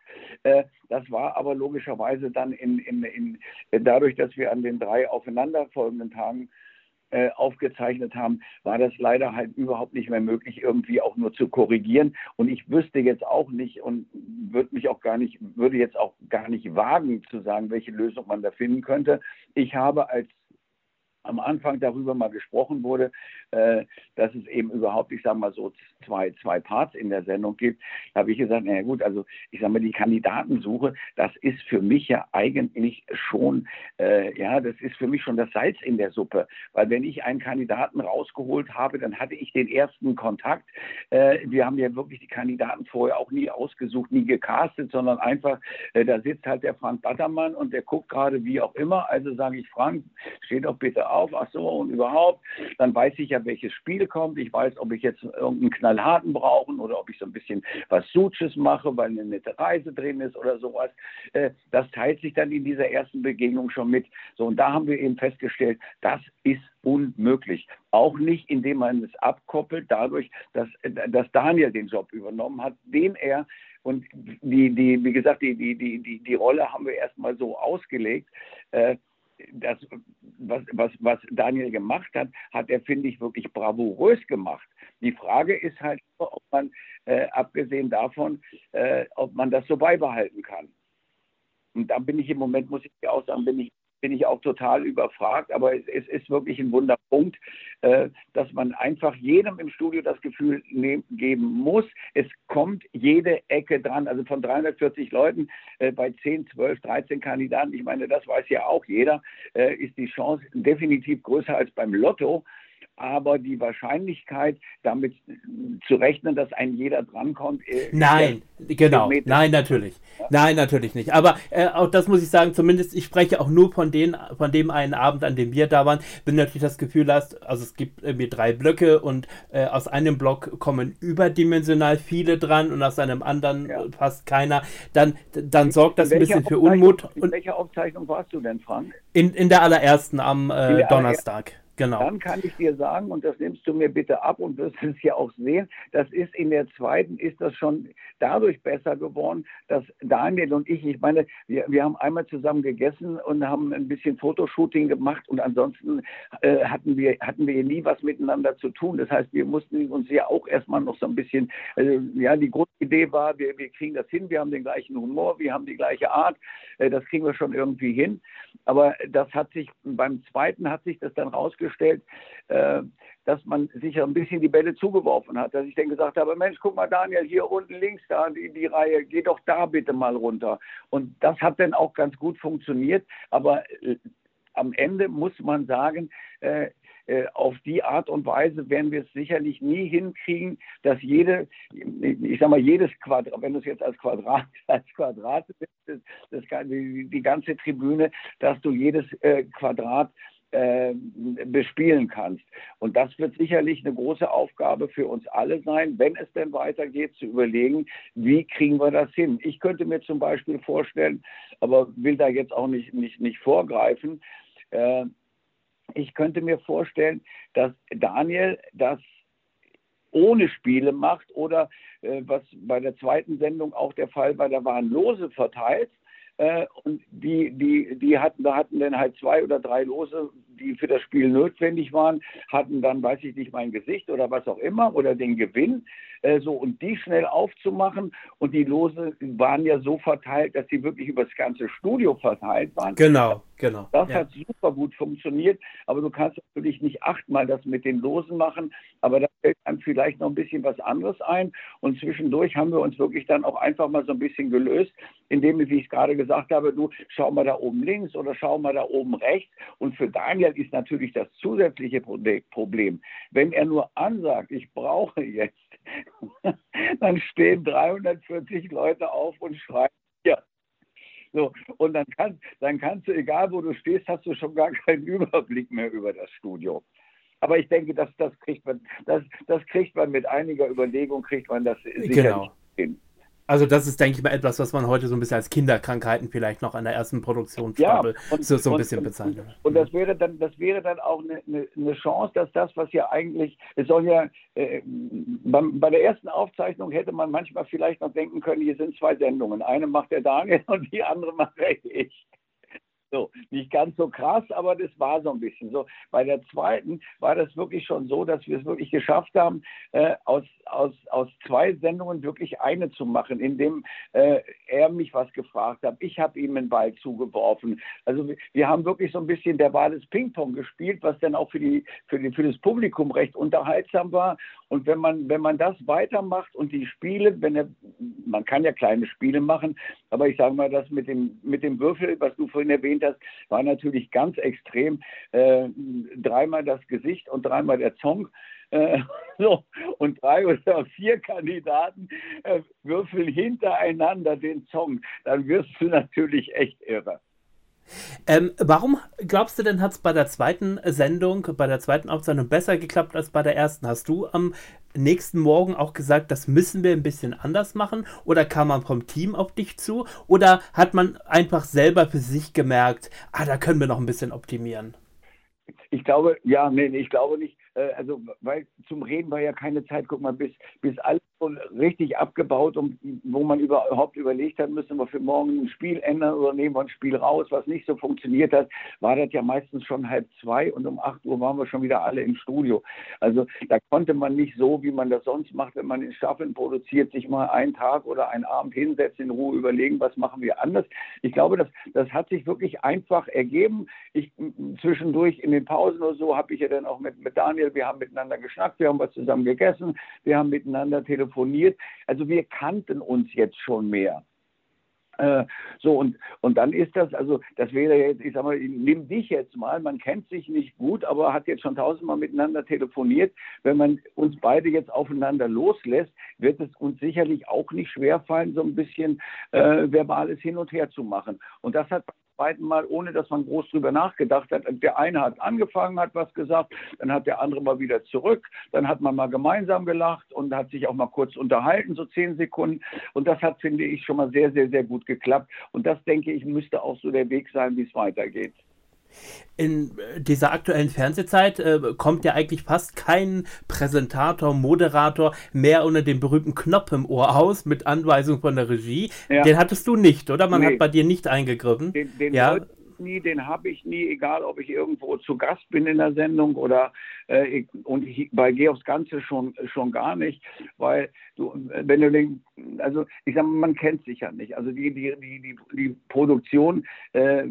Äh, Das war aber logischerweise dann in, in, in, dadurch, dass wir an den drei aufeinanderfolgenden Tagen äh, aufgezeichnet haben, war das leider halt überhaupt nicht mehr möglich, irgendwie auch nur zu korrigieren. Und ich wüsste jetzt auch nicht und würde mich auch gar nicht, würde jetzt auch gar nicht wagen zu sagen, welche Lösung man da finden könnte. Ich habe als am Anfang darüber mal gesprochen wurde, äh, dass es eben überhaupt, ich sage mal so, zwei, zwei Parts in der Sendung gibt, habe ich gesagt, naja gut, also ich sage mal, die Kandidatensuche, das ist für mich ja eigentlich schon, äh, ja, das ist für mich schon das Salz in der Suppe. Weil wenn ich einen Kandidaten rausgeholt habe, dann hatte ich den ersten Kontakt. Äh, wir haben ja wirklich die Kandidaten vorher auch nie ausgesucht, nie gecastet, sondern einfach, äh, da sitzt halt der Frank Battermann und der guckt gerade wie auch immer. Also sage ich, Frank, steh doch bitte auf auf, ach so und überhaupt. Dann weiß ich ja, welches Spiel kommt. Ich weiß, ob ich jetzt irgendeinen knallharten brauche oder ob ich so ein bisschen was Suches mache, weil eine nette Reise drin ist oder sowas. Äh, das teilt sich dann in dieser ersten Begegnung schon mit. So, und da haben wir eben festgestellt, das ist unmöglich. Auch nicht, indem man es abkoppelt, dadurch, dass, dass Daniel den Job übernommen hat, den er und die, die, wie gesagt, die, die, die, die, Rolle haben wir erstmal so ausgelegt. Äh, das, was, was, was Daniel gemacht hat, hat er, finde ich, wirklich bravourös gemacht. Die Frage ist halt, ob man, äh, abgesehen davon, äh, ob man das so beibehalten kann. Und da bin ich im Moment, muss ich auch sagen, bin ich bin ich auch total überfragt, aber es, es ist wirklich ein Wunderpunkt, äh, dass man einfach jedem im Studio das Gefühl nehm, geben muss, es kommt jede Ecke dran. Also von 340 Leuten äh, bei 10, 12, 13 Kandidaten, ich meine, das weiß ja auch jeder, äh, ist die Chance definitiv größer als beim Lotto aber die Wahrscheinlichkeit, damit zu rechnen, dass ein jeder drankommt.
Äh, Nein, genau. Nein, natürlich. Ja? Nein, natürlich nicht. Aber äh, auch das muss ich sagen, zumindest ich spreche auch nur von, den, von dem einen Abend, an dem wir da waren. Wenn du natürlich das Gefühl hast, also es gibt irgendwie drei Blöcke und äh, aus einem Block kommen überdimensional viele dran und aus einem anderen ja. fast keiner, dann, dann sorgt das ein bisschen für Unmut.
In welcher Aufzeichnung warst du denn, Frank?
In, in der allerersten am äh, Donnerstag.
Genau. Dann kann ich dir sagen, und das nimmst du mir bitte ab und wirst es ja auch sehen, das ist in der zweiten, ist das schon dadurch besser geworden, dass Daniel und ich, ich meine, wir, wir haben einmal zusammen gegessen und haben ein bisschen Fotoshooting gemacht und ansonsten äh, hatten, wir, hatten wir nie was miteinander zu tun. Das heißt, wir mussten uns ja auch erstmal noch so ein bisschen, also, ja, die Grundidee war, wir, wir kriegen das hin, wir haben den gleichen Humor, wir haben die gleiche Art, äh, das kriegen wir schon irgendwie hin. Aber das hat sich, beim zweiten hat sich das dann rausgestellt, äh, dass man sich ein bisschen die Bälle zugeworfen hat. Dass ich dann gesagt habe, Mensch, guck mal Daniel, hier unten links da die, die Reihe, geh doch da bitte mal runter. Und das hat dann auch ganz gut funktioniert. Aber äh, am Ende muss man sagen, äh, äh, auf die Art und Weise werden wir es sicherlich nie hinkriegen, dass jede, ich sag mal, jedes Quadrat, wenn du es jetzt als Quadrat, als Quadrat das, das, die, die ganze Tribüne, dass du jedes äh, Quadrat äh, bespielen kannst. Und das wird sicherlich eine große Aufgabe für uns alle sein, wenn es denn weitergeht, zu überlegen, wie kriegen wir das hin. Ich könnte mir zum Beispiel vorstellen, aber will da jetzt auch nicht, nicht, nicht vorgreifen, äh, ich könnte mir vorstellen, dass Daniel das ohne Spiele macht oder äh, was bei der zweiten Sendung auch der Fall war, da waren Lose verteilt äh, und die, die, die hatten, da hatten dann halt zwei oder drei Lose, die für das Spiel notwendig waren, hatten dann, weiß ich nicht, mein Gesicht oder was auch immer oder den Gewinn. Äh, so und die schnell aufzumachen und die Lose waren ja so verteilt, dass sie wirklich über das ganze Studio verteilt waren.
Genau, genau.
Das ja. hat super gut funktioniert, aber du kannst natürlich nicht achtmal das mit den Losen machen, aber da fällt einem vielleicht noch ein bisschen was anderes ein und zwischendurch haben wir uns wirklich dann auch einfach mal so ein bisschen gelöst, indem, wie ich es gerade gesagt habe, du schau mal da oben links oder schau mal da oben rechts und für Daniel ist natürlich das zusätzliche Problem, wenn er nur ansagt, ich brauche jetzt dann stehen 340 Leute auf und schreien ja. So, und dann, kann, dann kannst du, egal wo du stehst, hast du schon gar keinen Überblick mehr über das Studio. Aber ich denke, dass das kriegt man, das, das kriegt man mit einiger Überlegung, kriegt man das sicherlich genau. hin.
Also das ist, denke ich mal, etwas, was man heute so ein bisschen als Kinderkrankheiten vielleicht noch an der ersten Produktionsfabel ja, so, so ein und, bisschen bezeichnet.
Und, und, das wäre dann, das wäre dann auch eine, eine, eine, Chance, dass das, was ja eigentlich, es soll ja, äh, bei, bei, der ersten Aufzeichnung hätte man manchmal vielleicht noch denken können, hier sind zwei Sendungen. Eine macht der Daniel und die andere mache ich. So, nicht ganz so krass, aber das war so ein bisschen so. Bei der zweiten war das wirklich schon so, dass wir es wirklich geschafft haben, äh, aus, aus, aus zwei Sendungen wirklich eine zu machen, indem äh, er mich was gefragt hat. Ich habe ihm einen Ball zugeworfen. Also wir haben wirklich so ein bisschen der Wahl des Ping-Pong gespielt, was dann auch für, die, für, die, für das Publikum recht unterhaltsam war. Und wenn man, wenn man das weitermacht und die Spiele, wenn er, man kann ja kleine Spiele machen, aber ich sage mal, das mit dem, mit dem Würfel, was du vorhin erwähnt hast, war natürlich ganz extrem. Äh, dreimal das Gesicht und dreimal der Zong. Äh, so, und drei oder vier Kandidaten äh, würfeln hintereinander den Song, dann wirst du natürlich echt irre.
Ähm, warum glaubst du denn, hat es bei der zweiten Sendung, bei der zweiten Aufzeichnung besser geklappt als bei der ersten? Hast du am nächsten Morgen auch gesagt, das müssen wir ein bisschen anders machen? Oder kam man vom Team auf dich zu? Oder hat man einfach selber für sich gemerkt, ah, da können wir noch ein bisschen optimieren?
Ich glaube, ja, nee, ich glaube nicht. Äh, also, weil zum Reden war ja keine Zeit. Guck mal, bis, bis alles so richtig abgebaut, um, wo man überhaupt überlegt hat, müssen wir für morgen ein Spiel ändern oder nehmen wir ein Spiel raus, was nicht so funktioniert hat, war das ja meistens schon halb zwei und um acht Uhr waren wir schon wieder alle im Studio. Also da konnte man nicht so, wie man das sonst macht, wenn man in Staffeln produziert, sich mal einen Tag oder einen Abend hinsetzen, in Ruhe überlegen, was machen wir anders. Ich glaube, das, das hat sich wirklich einfach ergeben. Ich zwischendurch in den Pausen oder so habe ich ja dann auch mit, mit Daniel, wir haben miteinander geschnackt, wir haben was zusammen gegessen, wir haben miteinander telefoniert telefoniert. Also wir kannten uns jetzt schon mehr. Äh, so, und, und dann ist das, also das wäre jetzt, ich sag mal, nimm dich jetzt mal, man kennt sich nicht gut, aber hat jetzt schon tausendmal miteinander telefoniert. Wenn man uns beide jetzt aufeinander loslässt, wird es uns sicherlich auch nicht schwerfallen, so ein bisschen äh, verbales Hin und Her zu machen. Und das hat zweiten Mal, ohne dass man groß drüber nachgedacht hat. Der eine hat angefangen, hat was gesagt, dann hat der andere mal wieder zurück, dann hat man mal gemeinsam gelacht und hat sich auch mal kurz unterhalten, so zehn Sekunden. Und das hat, finde ich, schon mal sehr, sehr, sehr gut geklappt. Und das, denke ich, müsste auch so der Weg sein, wie es weitergeht.
In dieser aktuellen Fernsehzeit äh, kommt ja eigentlich fast kein Präsentator, Moderator mehr unter dem berühmten Knopf im Ohr aus mit Anweisung von der Regie. Ja. Den hattest du nicht, oder? Man nee. hat bei dir nicht eingegriffen.
Den, den ja nie, den habe ich nie, egal ob ich irgendwo zu Gast bin in der Sendung oder äh, und ich, bei aufs Ganze schon, schon gar nicht, weil du, wenn du den, also ich sage man kennt sich ja nicht. Also die, die, die, die, die Produktion äh,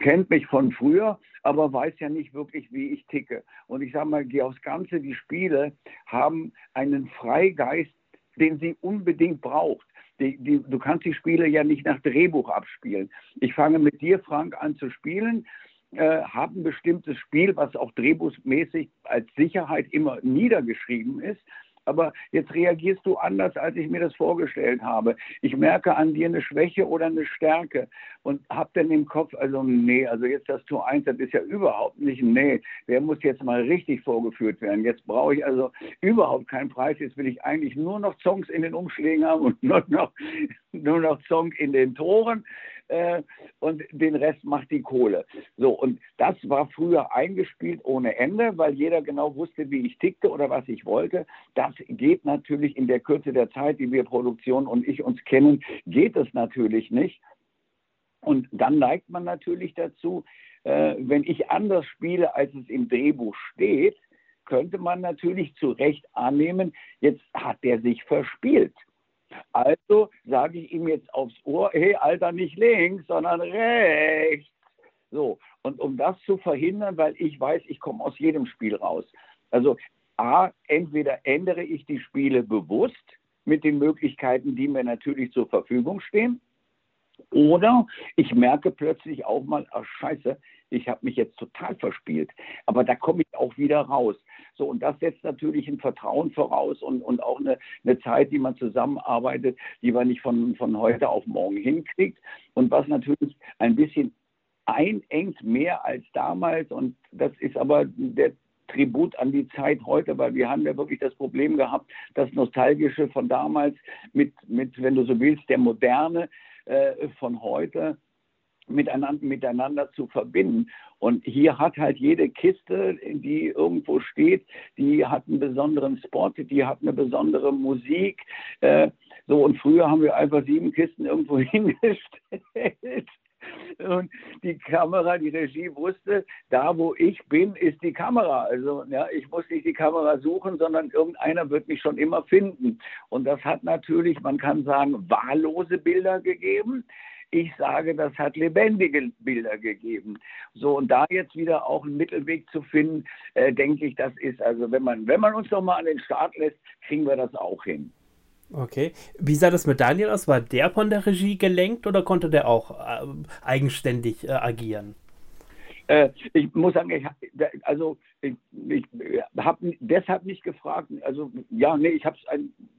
kennt mich von früher, aber weiß ja nicht wirklich, wie ich ticke. Und ich sage mal, aufs Ganze, die Spiele haben einen Freigeist, den sie unbedingt braucht. Die, die, du kannst die Spiele ja nicht nach Drehbuch abspielen. Ich fange mit dir, Frank, an zu spielen, äh, habe ein bestimmtes Spiel, was auch drehbuchmäßig als Sicherheit immer niedergeschrieben ist aber jetzt reagierst du anders, als ich mir das vorgestellt habe. Ich merke an dir eine Schwäche oder eine Stärke und habe dann im Kopf, also nee, also jetzt das Tor 1, das ist ja überhaupt nicht, nee, der muss jetzt mal richtig vorgeführt werden. Jetzt brauche ich also überhaupt keinen Preis, jetzt will ich eigentlich nur noch Songs in den Umschlägen haben und nur noch, nur noch Song in den Toren äh, und den Rest macht die Kohle. So, und das war früher eingespielt ohne Ende, weil jeder genau wusste, wie ich tickte oder was ich wollte. Das geht natürlich in der Kürze der Zeit, die wir Produktion und ich uns kennen, geht es natürlich nicht. Und dann neigt man natürlich dazu, äh, wenn ich anders spiele, als es im Drehbuch steht, könnte man natürlich zu Recht annehmen, jetzt hat der sich verspielt. Also sage ich ihm jetzt aufs Ohr, hey, Alter, nicht links, sondern rechts. So, und um das zu verhindern, weil ich weiß, ich komme aus jedem Spiel raus. Also A, entweder ändere ich die Spiele bewusst mit den Möglichkeiten, die mir natürlich zur Verfügung stehen, oder ich merke plötzlich auch mal, ach scheiße, ich habe mich jetzt total verspielt. Aber da komme ich auch wieder raus. So, und das setzt natürlich ein Vertrauen voraus und, und auch eine, eine Zeit, die man zusammenarbeitet, die man nicht von, von heute auf morgen hinkriegt. Und was natürlich ein bisschen einengt mehr als damals. Und das ist aber der Tribut an die Zeit heute, weil wir haben ja wirklich das Problem gehabt, das Nostalgische von damals mit, mit wenn du so willst, der Moderne äh, von heute miteinander, miteinander zu verbinden. Und hier hat halt jede Kiste, die irgendwo steht, die hat einen besonderen Spot, die hat eine besondere Musik. Äh, so, und früher haben wir einfach sieben Kisten irgendwo hingestellt. Und die Kamera, die Regie wusste, da wo ich bin, ist die Kamera. Also ja, ich muss nicht die Kamera suchen, sondern irgendeiner wird mich schon immer finden. Und das hat natürlich, man kann sagen, wahllose Bilder gegeben. Ich sage, das hat lebendige Bilder gegeben. So, und da jetzt wieder auch einen Mittelweg zu finden, äh, denke ich, das ist, also wenn man, wenn man uns noch mal an den Start lässt, kriegen wir das auch hin.
Okay. Wie sah das mit Daniel aus? War der von der Regie gelenkt oder konnte der auch äh, eigenständig äh, agieren?
Äh, ich muss sagen, ich, also ich, ich habe deshalb nicht gefragt. Also ja, nee, ich habe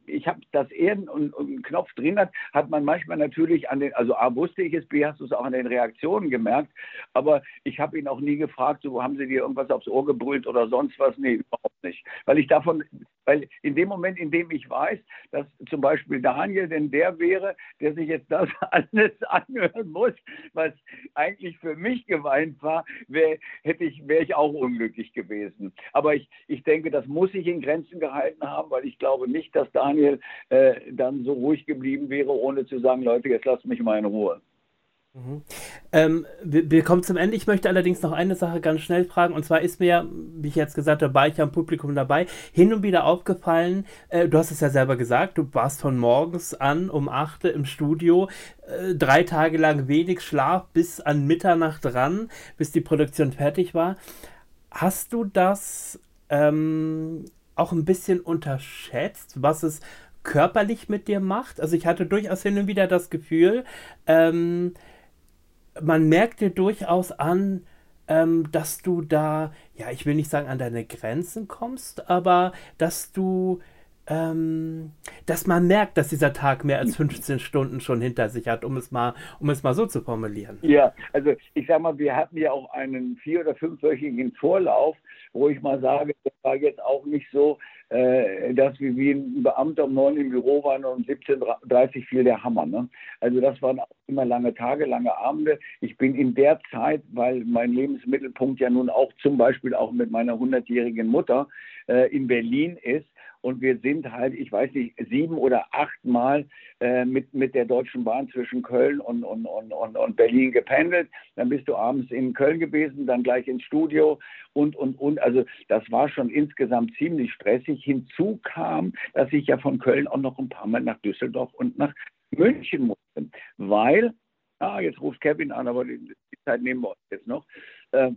ich habe, dass er einen, einen, Knopf drin hat, hat man manchmal natürlich an den, also A wusste ich es, B hast du es auch an den Reaktionen gemerkt, aber ich habe ihn auch nie gefragt, so haben sie dir irgendwas aufs Ohr gebrüllt oder sonst was? Nee, überhaupt nicht. Weil ich davon, weil in dem Moment, in dem ich weiß, dass zum Beispiel Daniel denn der wäre, der sich jetzt das alles anhören muss, was eigentlich für mich geweint war, wär, hätte ich, wäre ich auch unglücklich gewesen. Aber ich, ich denke, das muss ich in Grenzen gehalten haben, weil ich glaube nicht, dass Daniel äh, dann so ruhig geblieben wäre, ohne zu sagen, Leute, jetzt lasst mich mal in Ruhe.
Mhm. Ähm, wir, wir, kommen zum Ende. Ich möchte allerdings noch eine Sache ganz schnell fragen. Und zwar ist mir, wie ich jetzt gesagt habe, war ich ja im Publikum dabei, hin und wieder aufgefallen, äh, du hast es ja selber gesagt, du warst von morgens an um 8 im Studio, äh, drei Tage lang wenig Schlaf bis an Mitternacht dran, bis die Produktion fertig war. Hast du das ähm, auch ein bisschen unterschätzt, was es körperlich mit dir macht? Also ich hatte durchaus hin und wieder das Gefühl, ähm, man merkt dir durchaus an, ähm, dass du da, ja, ich will nicht sagen an deine Grenzen kommst, aber dass du, ähm, dass man merkt, dass dieser Tag mehr als 15 Stunden schon hinter sich hat, um es mal, um es mal so zu formulieren.
Ja, also ich sag mal, wir hatten ja auch einen vier- oder fünfwöchigen Vorlauf, wo ich mal sage, das war jetzt auch nicht so, äh, dass wir wie ein Beamter um neun im Büro waren und um 17.30 Uhr fiel der Hammer. Ne? Also das waren auch immer lange Tage, lange Abende. Ich bin in der Zeit, weil mein Lebensmittelpunkt ja nun auch zum Beispiel auch mit meiner 100-jährigen Mutter äh, in Berlin ist, und wir sind halt, ich weiß nicht, sieben oder acht Mal äh, mit, mit der Deutschen Bahn zwischen Köln und, und, und, und, und Berlin gependelt. Dann bist du abends in Köln gewesen, dann gleich ins Studio und, und, und. Also das war schon insgesamt ziemlich stressig. Hinzu kam, dass ich ja von Köln auch noch ein paar Mal nach Düsseldorf und nach München musste, weil, ah, jetzt ruft Kevin an, aber die, die Zeit nehmen wir uns jetzt noch. Äh,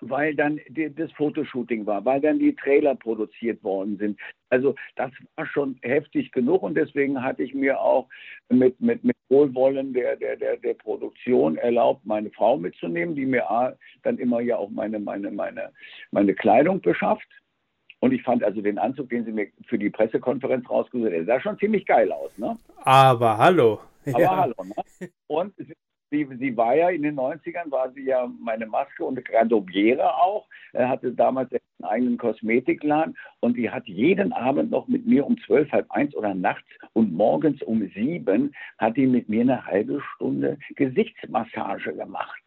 weil dann das Fotoshooting war, weil dann die Trailer produziert worden sind. Also das war schon heftig genug und deswegen hatte ich mir auch mit, mit, mit Wohlwollen der, der, der, der Produktion erlaubt, meine Frau mitzunehmen, die mir dann immer ja auch meine, meine, meine, meine Kleidung beschafft. Und ich fand also den Anzug, den sie mir für die Pressekonferenz rausgesucht hat, der sah schon ziemlich geil aus. Ne?
Aber hallo.
Aber ja. hallo. Ne? Und sie, sie war ja in den 90ern, war sie ja meine Maske und Gradobiere auch. Er hatte damals einen eigenen Kosmetikladen und die hat jeden Abend noch mit mir um zwölf, halb eins oder nachts und morgens um sieben hat die mit mir eine halbe Stunde Gesichtsmassage gemacht.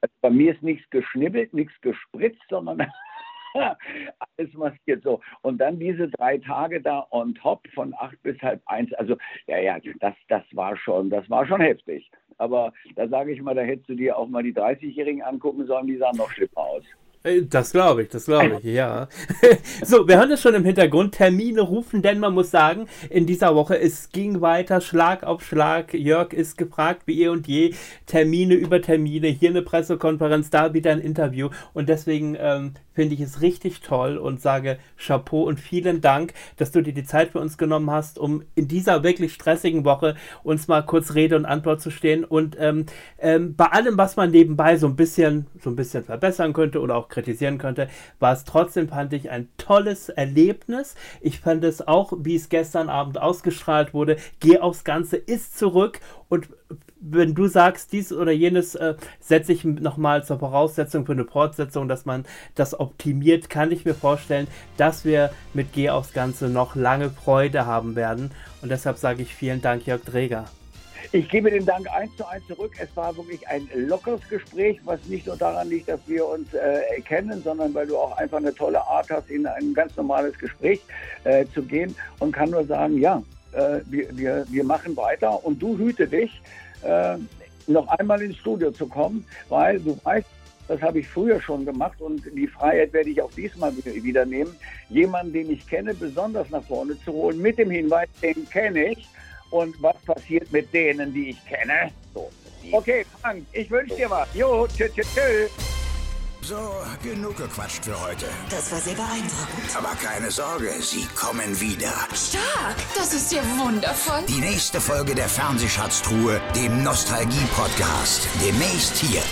Also bei mir ist nichts geschnibbelt, nichts gespritzt, sondern alles maskiert so. Und dann diese drei Tage da on top von acht bis halb eins. Also, ja, ja, das, das war schon, das war schon heftig. Aber da sage ich mal, da hättest du dir auch mal die 30-Jährigen angucken sollen, die sahen noch schlimmer aus.
Äh, das glaube ich, das glaube ich, ja. so, wir hören es schon im Hintergrund. Termine rufen, denn man muss sagen, in dieser Woche, es ging weiter, Schlag auf Schlag. Jörg ist gefragt, wie eh und je. Termine über Termine, hier eine Pressekonferenz, da wieder ein Interview. Und deswegen ähm, finde ich es richtig toll und sage Chapeau und vielen Dank, dass du dir die Zeit für uns genommen hast, um in dieser wirklich stressigen Woche uns mal kurz Rede und Antwort zu stehen und ähm, ähm, bei allem, was man nebenbei so ein bisschen, so ein bisschen verbessern könnte oder auch kritisieren könnte, war es trotzdem, fand ich, ein tolles Erlebnis. Ich fand es auch, wie es gestern Abend ausgestrahlt wurde, geh aufs Ganze, ist zurück und wenn du sagst, dies oder jenes äh, setze ich nochmal zur Voraussetzung für eine Fortsetzung, dass man das optimiert, kann ich mir vorstellen, dass wir mit Geh aufs Ganze noch lange Freude haben werden. Und deshalb sage ich vielen Dank, Jörg Träger.
Ich gebe den Dank eins zu eins zurück. Es war wirklich ein lockeres Gespräch, was nicht nur daran liegt, dass wir uns äh, kennen, sondern weil du auch einfach eine tolle Art hast, in ein ganz normales Gespräch äh, zu gehen. Und kann nur sagen, ja, äh, wir, wir, wir machen weiter und du hüte dich äh, noch einmal ins Studio zu kommen, weil du weißt, das habe ich früher schon gemacht und die Freiheit werde ich auch diesmal wieder nehmen, jemanden, den ich kenne, besonders nach vorne zu holen, mit dem Hinweis, den kenne ich und was passiert mit denen, die ich kenne. So. Okay, Frank, ich wünsche dir was. Jo, tschüss, tschüss, tschüss.
So, genug gequatscht für heute.
Das war sehr beeindruckend.
Aber keine Sorge, sie kommen wieder.
Stark! Das ist ja wundervoll.
Die nächste Folge der Fernsehschatztruhe, dem Nostalgie-Podcast. Demnächst hier.